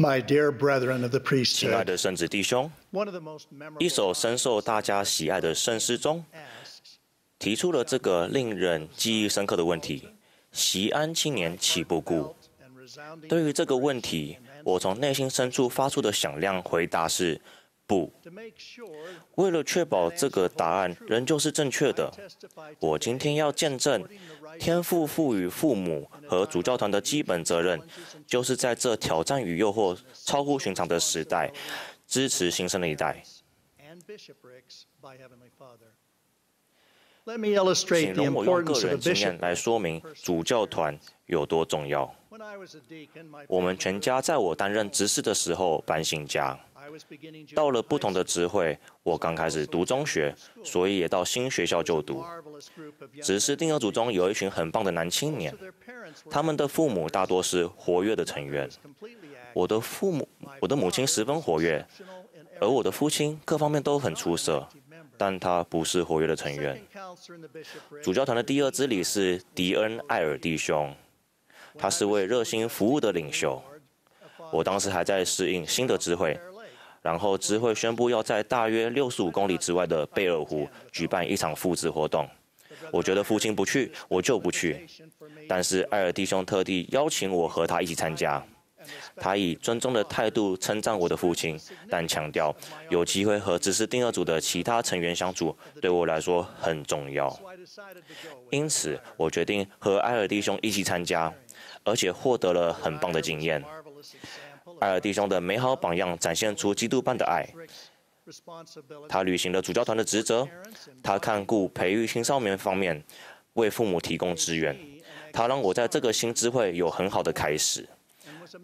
My dear brethren of the priesthood，亲爱的圣子弟兄，一首深受大家喜爱的圣诗中，提出了这个令人记忆深刻的问题：西安青年岂不顾？对于这个问题，我从内心深处发出的响亮回答是：不。为了确保这个答案仍旧是正确的，我今天要见证天赋赋予父母和主教团的基本责任，就是在这挑战与诱惑超乎寻常的时代，支持新生的一代。请容我用个人经验来说明主教团有多重要。我们全家在我担任执事的时候搬新家，到了不同的职会，我刚开始读中学，所以也到新学校就读。执事定额组中有一群很棒的男青年，他们的父母大多是活跃的成员。我的父母，我的母亲十分活跃，而我的父亲各方面都很出色，但他不是活跃的成员。主教团的第二支理是迪恩·艾尔弟兄，他是位热心服务的领袖。我当时还在适应新的支会，然后支会宣布要在大约六十五公里之外的贝尔湖举办一场复制活动。我觉得父亲不去，我就不去。但是艾尔弟兄特地邀请我和他一起参加。他以尊重的态度称赞我的父亲，但强调有机会和只是第二组的其他成员相处，对我来说很重要。因此，我决定和艾尔弟兄一起参加，而且获得了很棒的经验。Marvelous example 艾尔弟兄的美好榜样展现出基督般的爱。他履行了主教团的职责，他看顾培育青少年方面，为父母提供资源。他让我在这个新支会有很好的开始。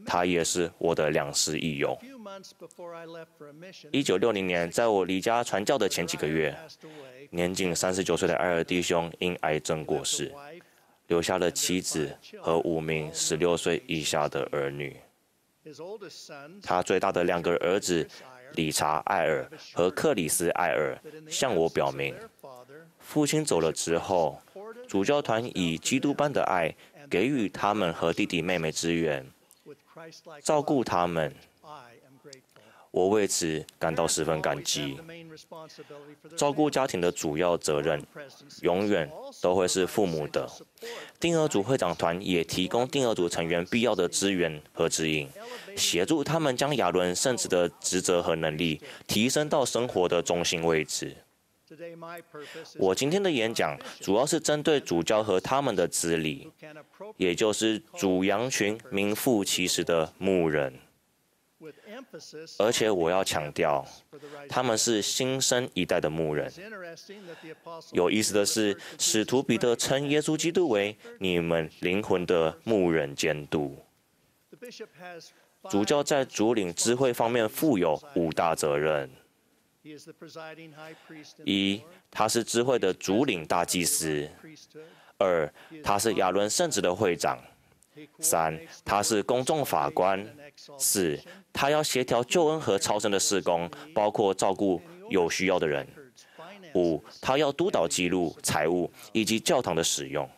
他也是我的良师益友。一九六零年，在我离家传教的前几个月，年仅三十九岁的艾尔弟兄因癌症过世，留下了妻子和五名十六岁以下的儿女。他最大的两个儿子理查·艾尔和克里斯·艾尔向我表明，父亲走了之后，主教团以基督般的爱给予他们和弟弟妹妹资源，with Christ-like 照顾他们。我为此感到十分感激照顾家庭的主要责任永远都会是父母的。定额组会长团也提供定额组成员必要的资源和指引，协助他们将亚伦圣子的职责和能力提升到生活的中心位置。我今天的演讲主要是针对主教和他们的子里也就是主羊群名副其实的牧人而且我要强调他们是新生一代的牧人。有意思的是使徒彼得称耶稣基督为你们灵魂的牧人监督。主教在主领智慧方面负有五大责任。一他是智慧的主领大祭司；二，他是亚伦圣子的会长；三他是公众法官；四，他要协调救恩和超生的事工，包括照顾有需要的人；五，他要督导记录、财务以及教堂的使用。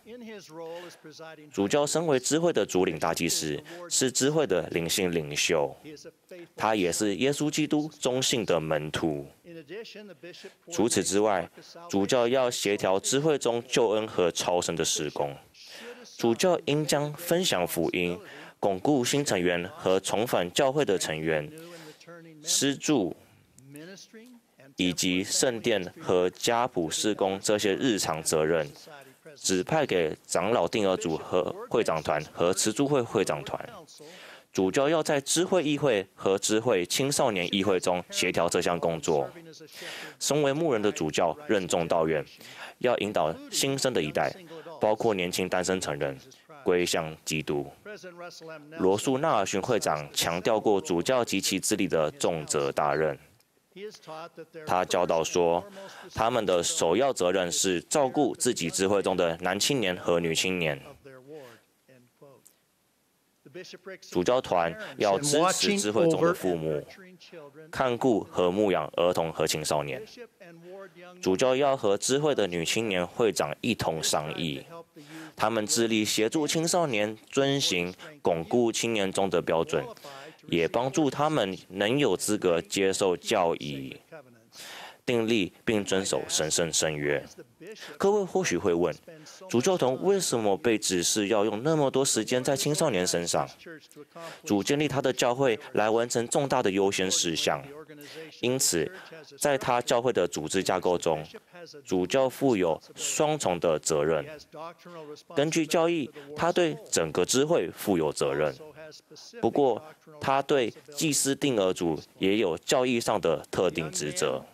主教身为知会的主领大祭司，是知会的灵性领袖。他也是耶稣基督忠信的门徒。除此之外，主教要协调知会中救恩和超生的施工。主教应将分享福音、巩固新成员和重返教会的成员、施助以及圣殿和家谱施工这些日常责任。指派给长老定额组和会长团和慈助会会长团。主教要在知会议会和知会青少年议会中协调这项工作。身为牧人的主教任重道远，要引导新生的一代，包括年轻单身成人，归向基督。罗素·纳尔逊会长强调过主教及其子里的重责大任。他教导说他们的首要责任是照顾自己智慧中的男青年和女青年。主教团要支持智慧中的父母看顾和牧养儿童和青少年。主教要和智慧的女青年会长一同商议。他们致力协助青少年遵循巩固青年中的标准也帮助他们能有资格接受教义。订立并遵守神圣圣约。各位或许会问，主教团为什么被指示要用那么多时间在青少年身上？主建立他的教会来完成重大的优先事项，因此，在他教会的组织架构中，主教负有双重的责任。根据教义，他对整个支会负有责任。不过，他对祭司定额组也有教义上的特定职责。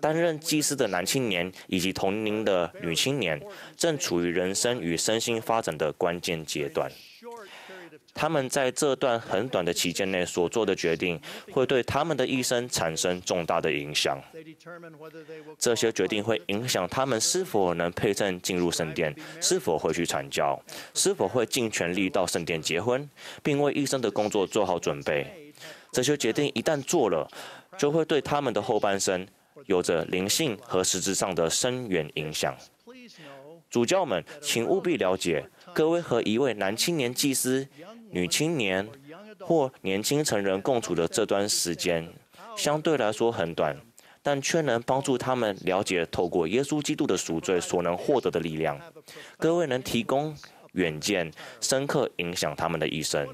担任祭司的男青年以及同龄的女青年，正处于人生与身心发展的关键阶段。他们在这段很短的期间内所做的决定，会对他们的一生产生重大的影响。这些决定会影响他们是否能配称进入圣殿，是否会去传教，是否会尽全力到圣殿结婚，并为一生的工作做好准备。这些决定一旦做了，就会对他们的后半生有着灵性和实质上的深远影响。主教们，请务必了解，各位和一位男青年祭司、女青年或年轻成人共处的这段时间，相对来说很短，但却能帮助他们了解透过耶稣基督的赎罪所能获得的力量。各位能提供远见，深刻影响他们的一生。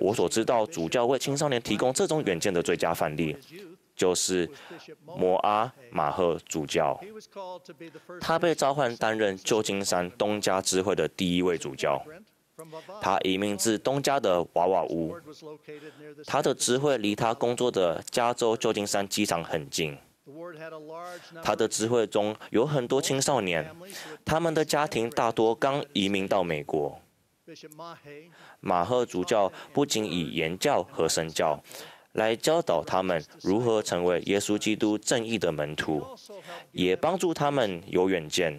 我所知道，主教为青少年提供这种远见的最佳范例，就是摩阿马赫主教。他被召唤担任旧金山东家支会的第一位主教。他移民自东家的娃娃屋。他的支会离他工作的加州旧金山机场很近。他的智慧中有很多青少年，他们的家庭大多刚移民到美国。马赫主教不仅以言教和身教来教导他们如何成为耶稣基督正义的门徒，也帮助他们有远见，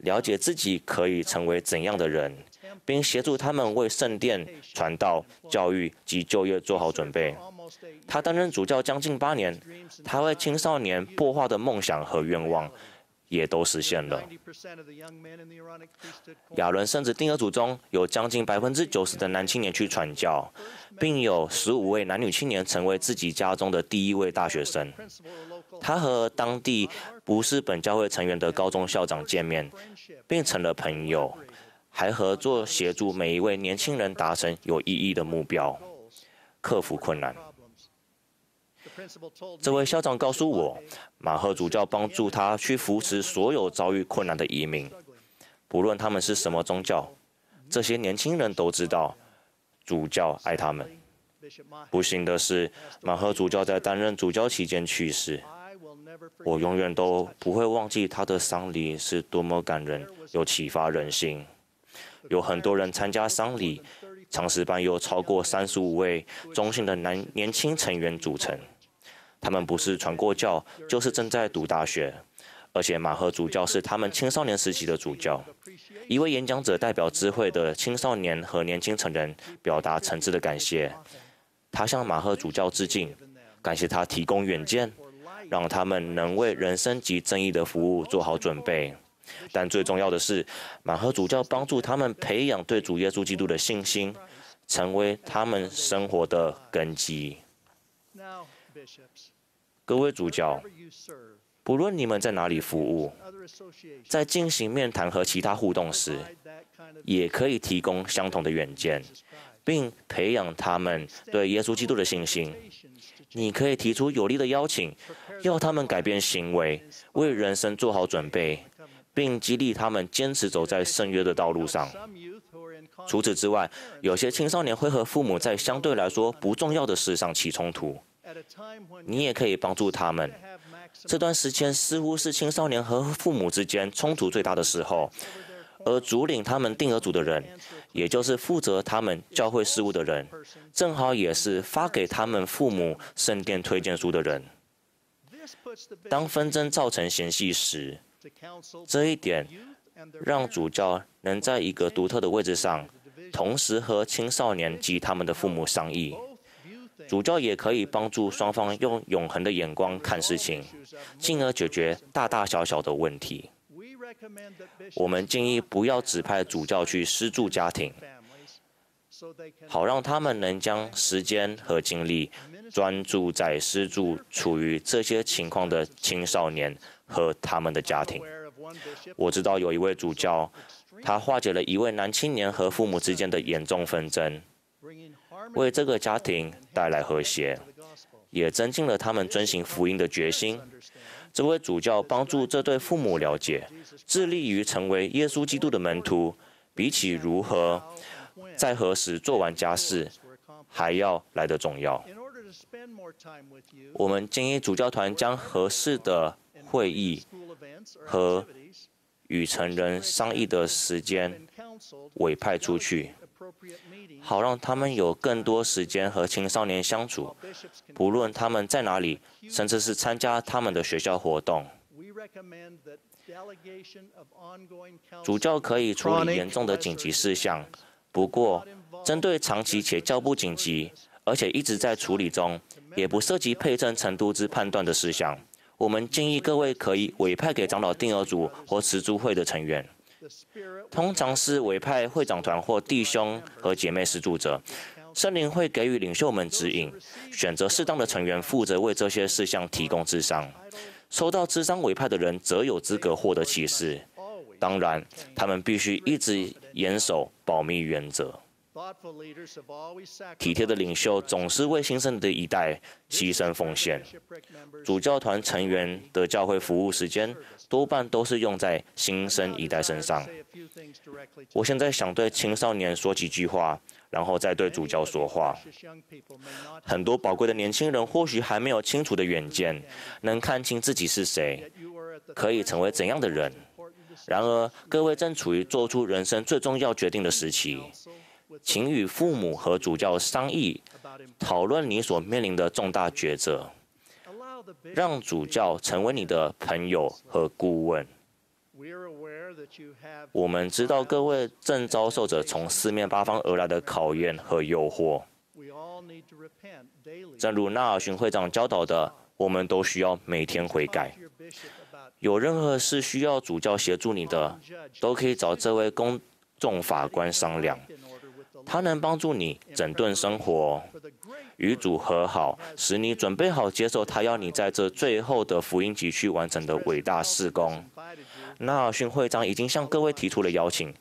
了解自己可以成为怎样的人，并协助他们为圣殿、传道、教育及就业做好准备。他担任主教将近八年，他为青少年擘画的梦想和愿望也都实现了。亚伦圣子定额组中有将近百分之九十的男青年去传教，并有十五位男女青年成为自己家中的第一位大学生。他和当地不是本教会成员的高中校长见面，并成了朋友，还合作协助每一位年轻人达成有意义的目标，克服困难。这位校长告诉我，马赫主教帮助他去扶持所有遭遇困难的移民，不论他们是什么宗教。这些年轻人都知道，主教爱他们。不幸的是，马赫主教在担任主教期间去世。我永远都不会忘记他的丧礼是多么感人，又启发人心。有很多人参加丧礼，长诗班由超过三十五位忠心的男年轻成员组成。他们不是传过教，就是正在读大学，而且马赫主教是他们青少年时期的主教。一位演讲者代表支会的青少年和年轻成人表达诚挚的感谢。他向马赫主教致敬，感谢他提供远见，让他们能为人生及正义的服务做好准备。但最重要的是，马赫主教帮助他们培养对主耶稣基督的信心，成为他们生活的根基。各位主教，不论你们在哪里服务，在进行面谈和其他互动时，也可以提供相同的远见，并培养他们对耶稣基督的信心。你可以提出有力的邀请，要他们改变行为，为人生做好准备，并激励他们坚持走在圣约的道路上。除此之外，有些青少年会和父母在相对来说不重要的事上起冲突。你也可以帮助他们。这段时间似乎是青少年和父母之间冲突最大的时候，而主领他们定额组的人，也就是负责他们教会事务的人，正好也是发给他们父母圣殿推荐书的人。当纷争造成嫌隙时，这一点让主教能在一个独特的位置上，同时和青少年及他们的父母商议。主教也可以帮助双方用永恒的眼光看事情，进而解决大大小小的问题。我们建议不要指派主教去施助家庭，好让他们能将时间和精力专注在施助处于这些情况的青少年和他们的家庭。我知道有一位主教，他化解了一位男青年和父母之间的严重纷争，为这个家庭带来和谐，也增进了他们遵行福音的决心。这位主教帮助这对父母了解，致力于成为耶稣基督的门徒，比起如何在何时做完家事，还要来得重要。我们建议主教团将合适的会议和与成人商议的时间委派出去，好让他们有更多时间和青少年相处，不论他们在哪里，甚至是参加他们的学校活动。主教可以处理严重的紧急事项，不过针对长期且较不紧急，而且一直在处理中，也不涉及配赠程度之判断的事项。我们建议各位可以委派给长老定额组或慈珠会的成员，通常是委派会长团或弟兄和姐妹施助者。圣灵会给予领袖们指引，选择适当的成员负责为这些事项提供智商。收到智商委派的人则有资格获得启示，当然，他们必须一直严守保密原则。体贴的领袖总是为新生的一代牺牲奉献。主教团成员的教会服务时间多半都是用在新生一代身上。我现在想对青少年说几句话，然后再对主教说话。很多宝贵的年轻人或许还没有清楚的远见，能看清自己是谁，可以成为怎样的人。然而，各位正处于做出人生最重要决定的时期。请与父母和主教商议，讨论你所面临的重大抉择，让主教成为你的朋友和顾问。我们知道各位正遭受着从四面八方而来的考验和诱惑。正如纳尔逊会长教导的，我们都需要每天悔改。有任何事需要主教协助你的，都可以找这位公众法官商量。他能帮助你整顿生活，与主和好，使你准备好接受他要你在这最后的福音集去完成的伟大事工。纳尔逊会长已经向各位提出了邀请，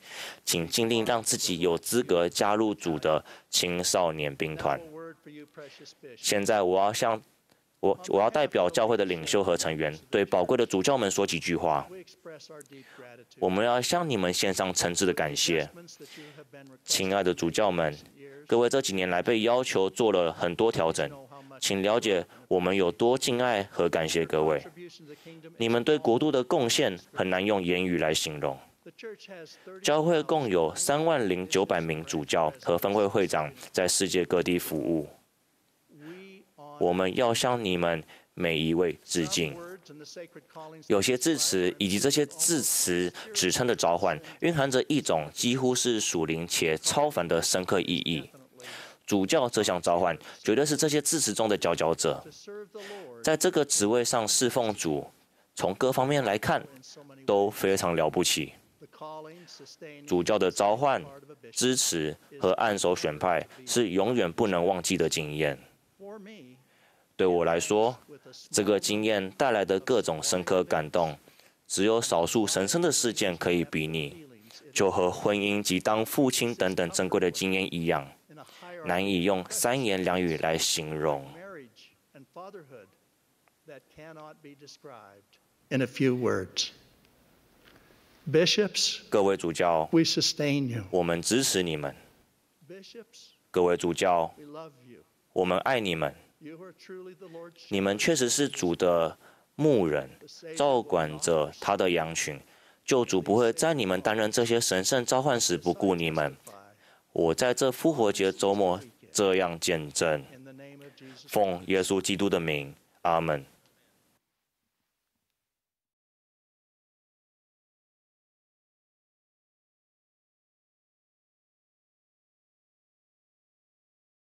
请尽力让自己有资格加入主的青少年兵团。现在我要向我我要代表教会的领袖和成员，对宝贵的主教们说几句话。我们要向你们献上诚挚的感谢，亲爱的主教们，各位这几年来被要求做了很多调整，请了解我们有多敬爱和感谢各位。你们对国度的贡献很难用言语来形容。教会共有三万零九百名主教和分会会长在世界各地服务。我们要向你们每一位致敬。有些字词以及这些字词指称的召唤，蕴含着一种几乎是属灵且超凡的深刻意义。主教这项召唤，绝对是这些字词中的佼佼者。在这个职位上侍奉主，从各方面来看都非常了不起。主教的召唤、支持和按手选派，是永远不能忘记的经验。对我来说，这个经验带来的各种深刻感动，只有少数神圣的事件可以比拟，就和婚姻及当父亲等等珍贵的经验一样，难以用三言两语来形容。In a few words, bishops, 各位主教.我们支持你们。Bishops, 各位主教.我们爱你们。你们确实是主的牧人，照管着他的羊群。救主不会在你们担任这些神圣召唤时不顾你们。我在这复活节周末这样见证。奉耶稣基督的名，阿门。